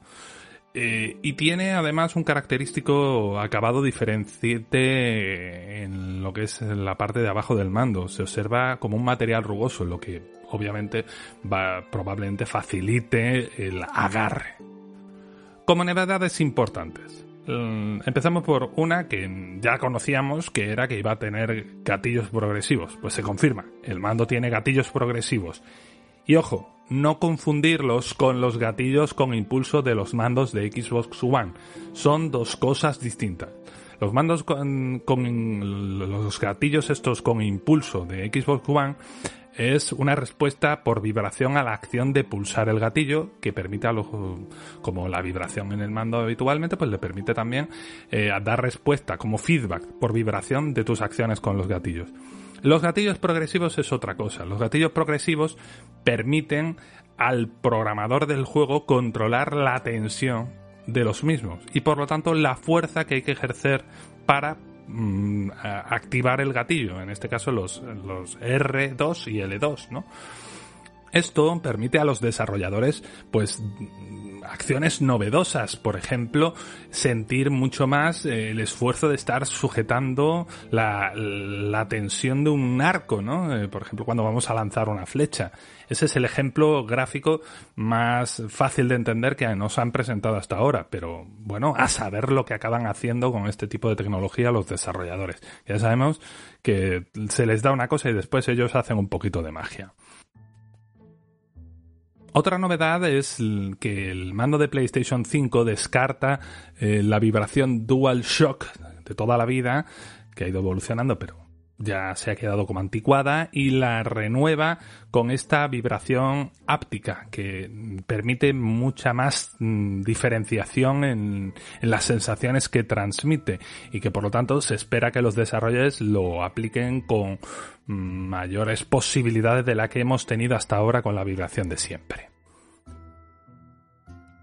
Eh, y tiene además un característico acabado diferenciante en lo que es la parte de abajo del mando. Se observa como un material rugoso, lo que obviamente va, probablemente facilite el agarre. Como novedades importantes, Mm, empezamos por una que ya conocíamos que era que iba a tener gatillos progresivos. Pues se confirma, el mando tiene gatillos progresivos. Y ojo, no confundirlos con los gatillos con impulso de los mandos de Xbox One. Son dos cosas distintas. Los mandos con, con los gatillos estos con impulso de Xbox One es una respuesta por vibración a la acción de pulsar el gatillo que permite a los, como la vibración en el mando habitualmente pues le permite también eh, dar respuesta como feedback por vibración de tus acciones con los gatillos. Los gatillos progresivos es otra cosa. Los gatillos progresivos permiten al programador del juego controlar la tensión de los mismos y por lo tanto la fuerza que hay que ejercer para Mm, activar el gatillo, en este caso los, los R2 y L2, ¿no? Esto permite a los desarrolladores, pues, acciones novedosas, por ejemplo, sentir mucho más eh, el esfuerzo de estar sujetando la, tensión de un arco, ¿no? Eh, por ejemplo, cuando vamos a lanzar una flecha. Ese es el ejemplo gráfico más fácil de entender que nos han presentado hasta ahora, pero bueno, a saber lo que acaban haciendo con este tipo de tecnología los desarrolladores. Ya sabemos que se les da una cosa y después ellos hacen un poquito de magia. Otra novedad es que el mando de PlayStation 5 descarta eh, la vibración Dual Shock de toda la vida, que ha ido evolucionando, pero ya se ha quedado como anticuada y la renueva con esta vibración áptica que permite mucha más mm, diferenciación en, las sensaciones que transmite y que por lo tanto se espera que los desarrolladores lo apliquen con mm, mayores posibilidades de la que hemos tenido hasta ahora con la vibración de siempre.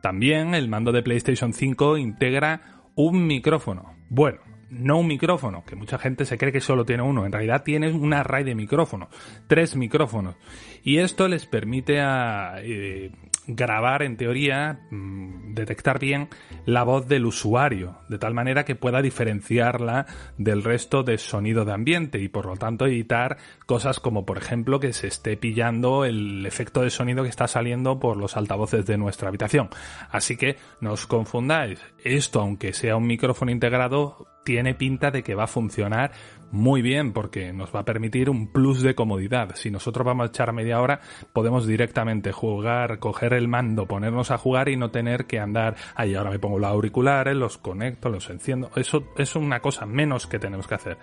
También el mando de PlayStation 5 integra un micrófono. Bueno, no un micrófono, que mucha gente se cree que solo tiene uno, en realidad tiene un array de micrófonos, tres micrófonos. Y esto les permite a, eh, grabar, en teoría, mm, detectar bien la voz del usuario, de tal manera que pueda diferenciarla del resto de sonido de ambiente y por lo tanto evitar cosas como, por ejemplo, que se esté pillando el efecto de sonido que está saliendo por los altavoces de nuestra habitación. Así que no os confundáis, esto, aunque sea un micrófono integrado, tiene pinta de que va a funcionar muy bien porque nos va a permitir un plus de comodidad. Si nosotros vamos a echar media hora, podemos directamente jugar, coger el mando, ponernos a jugar y no tener que andar, ahí ahora me pongo los auriculares, los conecto, los enciendo. Eso es una cosa menos que tenemos que hacer.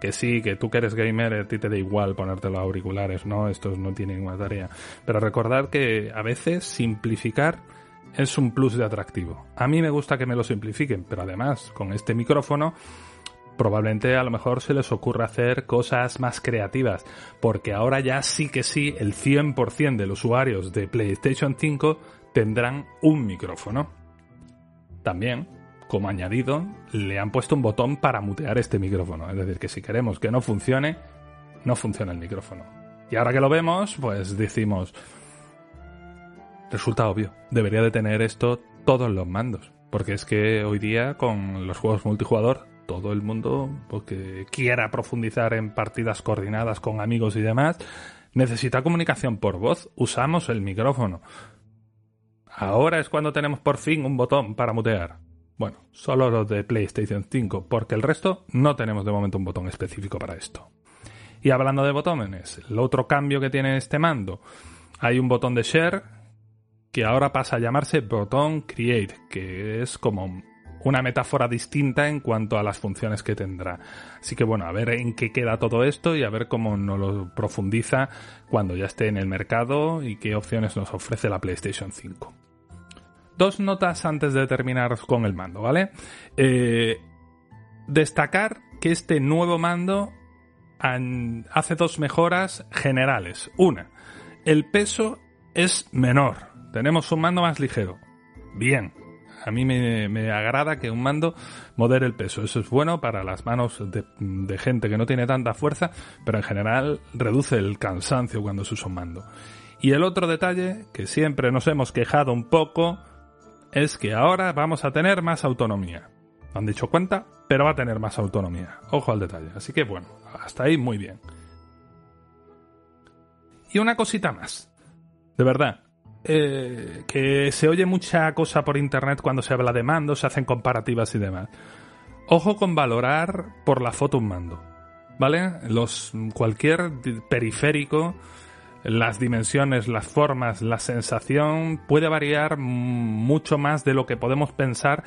Que sí, que tú que eres gamer, a ti te da igual ponerte los auriculares, no, estos no tienen ninguna tarea. Pero recordad que a veces simplificar es un plus de atractivo. A mí me gusta que me lo simplifiquen, pero además con este micrófono probablemente a lo mejor se les ocurra hacer cosas más creativas, porque ahora ya sí que sí el 100% de los usuarios de PlayStation 5 tendrán un micrófono. También, como añadido, le han puesto un botón para mutear este micrófono, es decir, que si queremos que no funcione, no funciona el micrófono. Y ahora que lo vemos, pues decimos, resulta obvio, debería de tener esto todos los mandos. Porque es que hoy día con los juegos multijugador todo el mundo porque quiera profundizar en partidas coordinadas con amigos y demás, necesita comunicación por voz. Usamos el micrófono. Ahora es cuando tenemos por fin un botón para mutear. Bueno, solo los de PlayStation 5, porque el resto no tenemos de momento un botón específico para esto. Y hablando de botones, el otro cambio que tiene este mando, hay un botón de share que ahora pasa a llamarse botón create, que es como una metáfora distinta en cuanto a las funciones que tendrá. Así que bueno, a ver en qué queda todo esto y a ver cómo nos lo profundiza cuando ya esté en el mercado y qué opciones nos ofrece la PlayStation 5. Dos notas antes de terminar con el mando, ¿vale? Eh, destacar que este nuevo mando hace dos mejoras generales. Una, el peso es menor. Tenemos un mando más ligero. Bien, a mí me, agrada que un mando modere el peso. Eso es bueno para las manos de, gente que no tiene tanta fuerza, pero en general reduce el cansancio cuando se usa un mando. Y el otro detalle, que siempre nos hemos quejado un poco, es que ahora vamos a tener más autonomía. han dicho cuenta, pero va a tener más autonomía. Ojo al detalle. Así que bueno, hasta ahí muy bien. Y una cosita más. De verdad, eh, que se oye mucha cosa por internet cuando se habla de mandos, se hacen comparativas y demás. Ojo con valorar por la foto un mando. ¿Vale? Cualquier periférico, las dimensiones, las formas, la sensación puede variar mucho más de lo que podemos pensar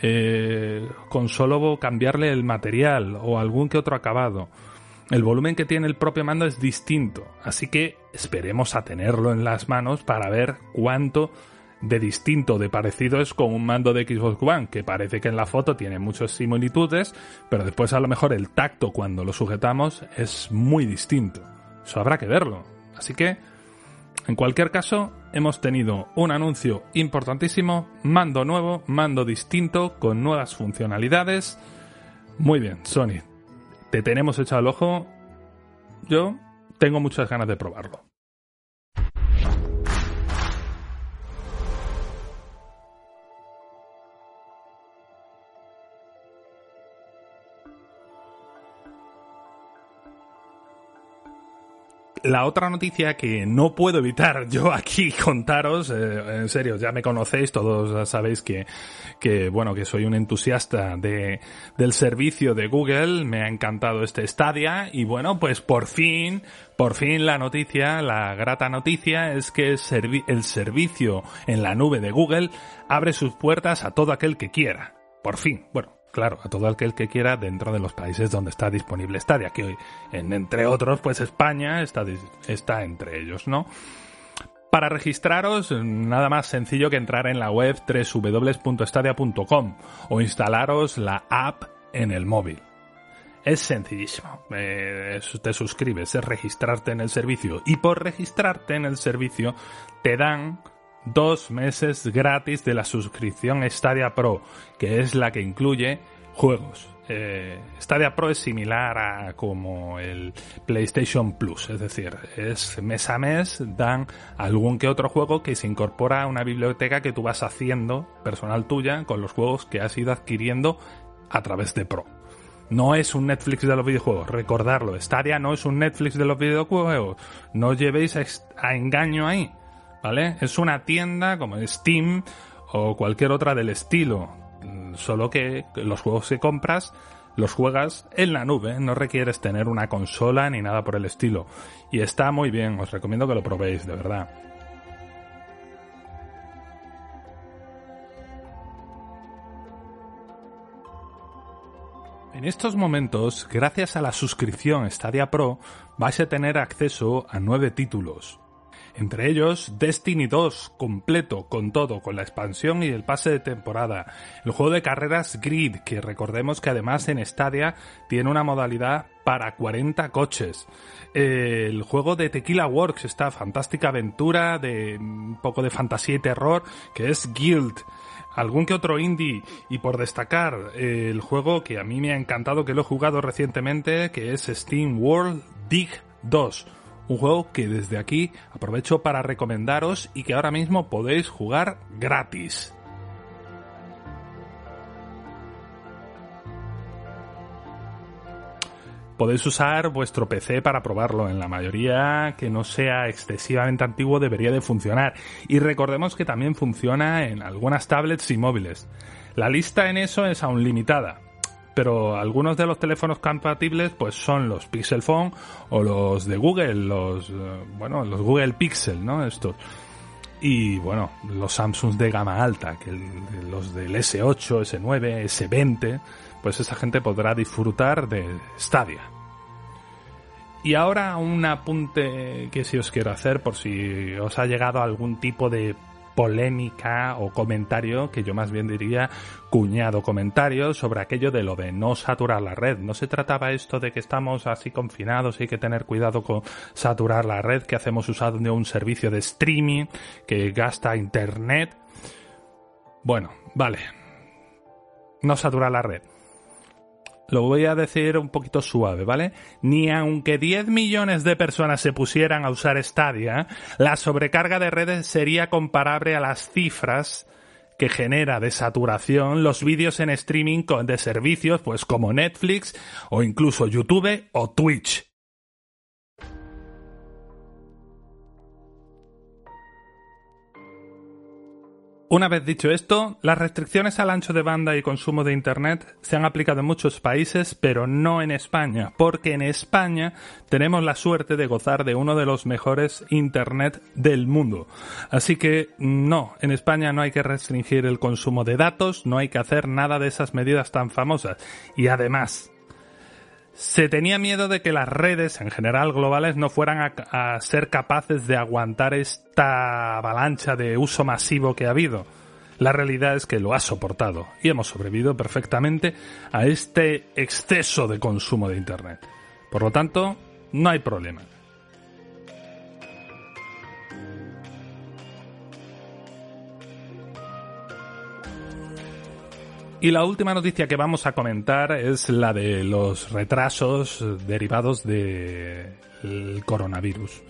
eh, con solo cambiarle el material o algún que otro acabado. El volumen que tiene el propio mando es distinto, así que esperemos a tenerlo en las manos para ver cuánto de distinto, de parecido es con un mando de Xbox One, que parece que en la foto tiene muchas similitudes, pero después a lo mejor el tacto cuando lo sujetamos es muy distinto. Eso habrá que verlo. Así que, en cualquier caso, hemos tenido un anuncio importantísimo, mando nuevo, mando distinto, con nuevas funcionalidades. Muy bien, Sony, te tenemos echado el ojo. Yo tengo muchas ganas de probarlo. La otra noticia que no puedo evitar yo aquí contaros, eh, en serio, ya me conocéis, todos sabéis que, que bueno, que soy un entusiasta de, del servicio de Google, me ha encantado este Stadia y bueno, pues por fin, por fin la noticia, la grata noticia es que el, el servicio en la nube de Google abre sus puertas a todo aquel que quiera. Por fin, bueno, claro, a todo aquel que quiera dentro de los países donde está disponible Stadia, que hoy, en, entre otros, pues España está, está entre ellos, ¿no? Para registraros, nada más sencillo que entrar en la web www.stadia.com o instalaros la app en el móvil. Es sencillísimo. Eh, te suscribes, es registrarte en el servicio. Y por registrarte en el servicio te dan dos meses gratis de la suscripción Stadia Pro, que es la que incluye juegos. Eh, Stadia Pro es similar a como el PlayStation Plus, es decir, es mes a mes dan algún que otro juego que se incorpora a una biblioteca que tú vas haciendo personal tuya con los juegos que has ido adquiriendo a través de Pro. No es un Netflix de los videojuegos, recordarlo, Stadia no es un Netflix de los videojuegos, no llevéis a engaño ahí ¿vale? Es una tienda como Steam o cualquier otra del estilo, solo que los juegos que compras los juegas en la nube, no requieres tener una consola ni nada por el estilo. Y está muy bien, os recomiendo que lo probéis, de verdad. En estos momentos, gracias a la suscripción Stadia Pro, vais a tener acceso a nueve títulos, entre ellos Destiny 2 completo con todo, con la expansión y el pase de temporada, el juego de carreras Grid, que recordemos que además en Stadia tiene una modalidad para 40 coches, el juego de Tequila Works, esta fantástica aventura de un poco de fantasía y terror que es Guild, algún que otro indie. Y por destacar el juego que a mí me ha encantado que lo he jugado recientemente que es Steam World Dig 2 un juego que desde aquí aprovecho para recomendaros y que ahora mismo podéis jugar gratis. podéis usar vuestro PC para probarlo. En la mayoría que no sea excesivamente antiguo debería de funcionar. Y recordemos que también funciona en algunas tablets y móviles. La lista en eso es aún limitada pero algunos de los teléfonos compatibles pues son los Pixel Phone o los de Google, los eh, bueno, los Google Pixel, ¿no? Estos. Y bueno, los Samsungs de gama alta, que los del S8, S9, S20, pues esa gente podrá disfrutar de Stadia. Y ahora un apunte que si os quiero hacer por si os ha llegado algún tipo de polémica o comentario, que yo más bien diría cuñado comentario sobre aquello de lo de no saturar la red. No se trataba esto de que estamos así confinados y hay que tener cuidado con saturar la red, que hacemos usando un servicio de streaming que gasta internet. Bueno, vale. No saturar la red lo voy a decir un poquito suave, ¿vale? Ni aunque 10 millones de personas se pusieran a usar Stadia, la sobrecarga de redes sería comparable a las cifras que genera de saturación los vídeos en streaming de servicios pues como Netflix o incluso YouTube o Twitch. Una vez dicho esto, las restricciones al ancho de banda y consumo de Internet se han aplicado en muchos países, pero no en España, porque en España tenemos la suerte de gozar de uno de los mejores Internet del mundo. Así que no, en España no hay que restringir el consumo de datos, no hay que hacer nada de esas medidas tan famosas. Y además, se tenía miedo de que las redes en general globales no fueran a, ser capaces de aguantar esta avalancha de uso masivo que ha habido. La realidad es que lo ha soportado y hemos sobrevivido perfectamente a este exceso de consumo de Internet. Por lo tanto, no hay problema. Y la última noticia que vamos a comentar es la de los retrasos derivados del coronavirus.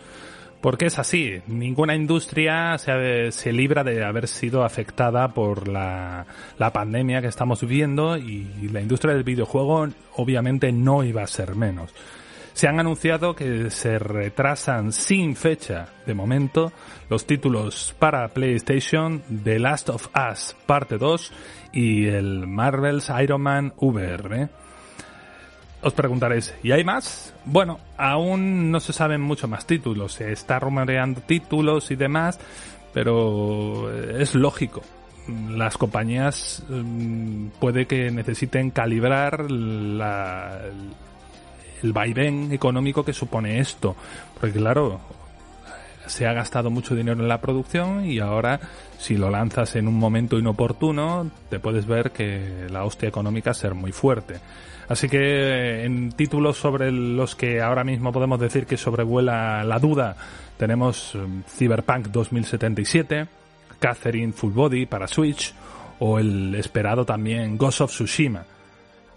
Porque es así, ninguna industria se, libra de haber sido afectada por la, la pandemia que estamos viviendo y la industria del videojuego obviamente no iba a ser menos. Se han anunciado que se retrasan sin fecha de momento los títulos para PlayStation The Last of Us Parte 2 y el Marvel's Iron Man VR. Os preguntaréis, ¿y hay más? Bueno, aún no se saben mucho más títulos, se está rumoreando títulos y demás, pero es lógico. Las compañías mm, puede que necesiten calibrar la, el vaivén económico que supone esto. Porque claro, se ha gastado mucho dinero en la producción y ahora si lo lanzas en un momento inoportuno te puedes ver que la hostia económica ser muy fuerte. Así que en títulos sobre los que ahora mismo podemos decir que sobrevuela la duda tenemos um, Cyberpunk 2077, Catherine Full Body para Switch o el esperado también Ghost of Tsushima.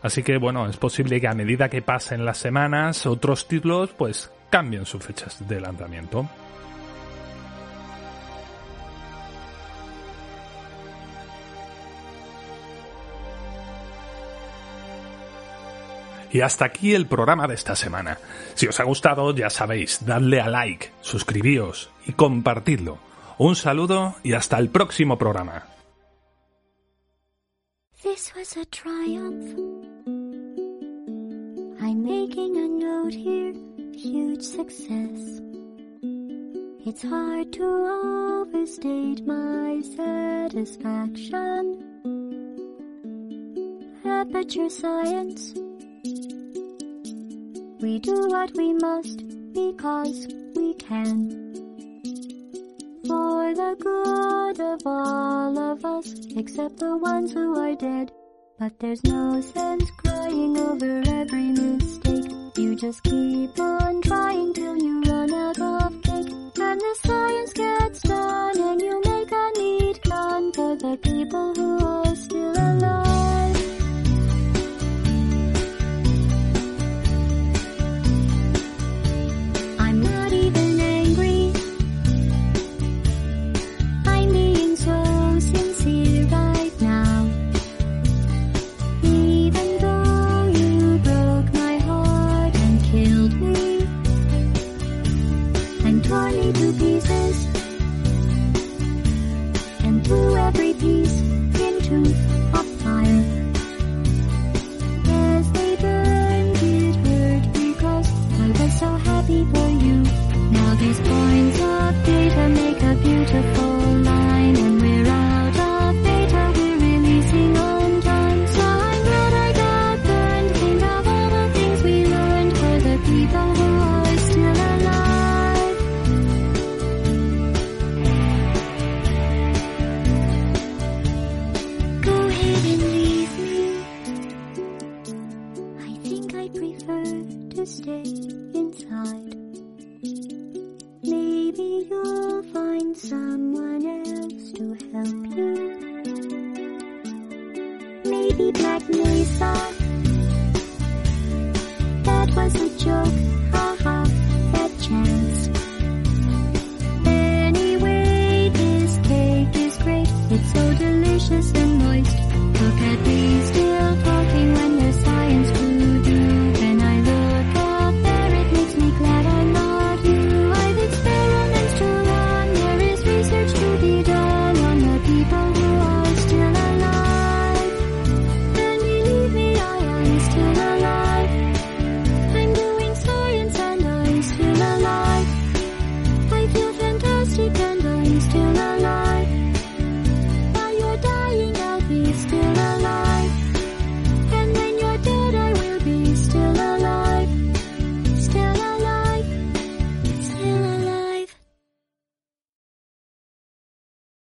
Así que bueno, es posible que a medida que pasen las semanas, otros títulos pues cambien sus fechas de lanzamiento. Y hasta aquí el programa de esta semana. Si os ha gustado, ya sabéis, dadle a like, suscribíos y compartidlo. Un saludo y hasta el próximo programa. I'm making a note here, huge success. It's hard to overstate my satisfaction. Aperture science. We do what we must because we can. For the good of all of us, except the ones who are dead. But there's no sense crying over every mistake. You just keep on trying till you run out of cake. And the science gets done and you make a neat gun for the people who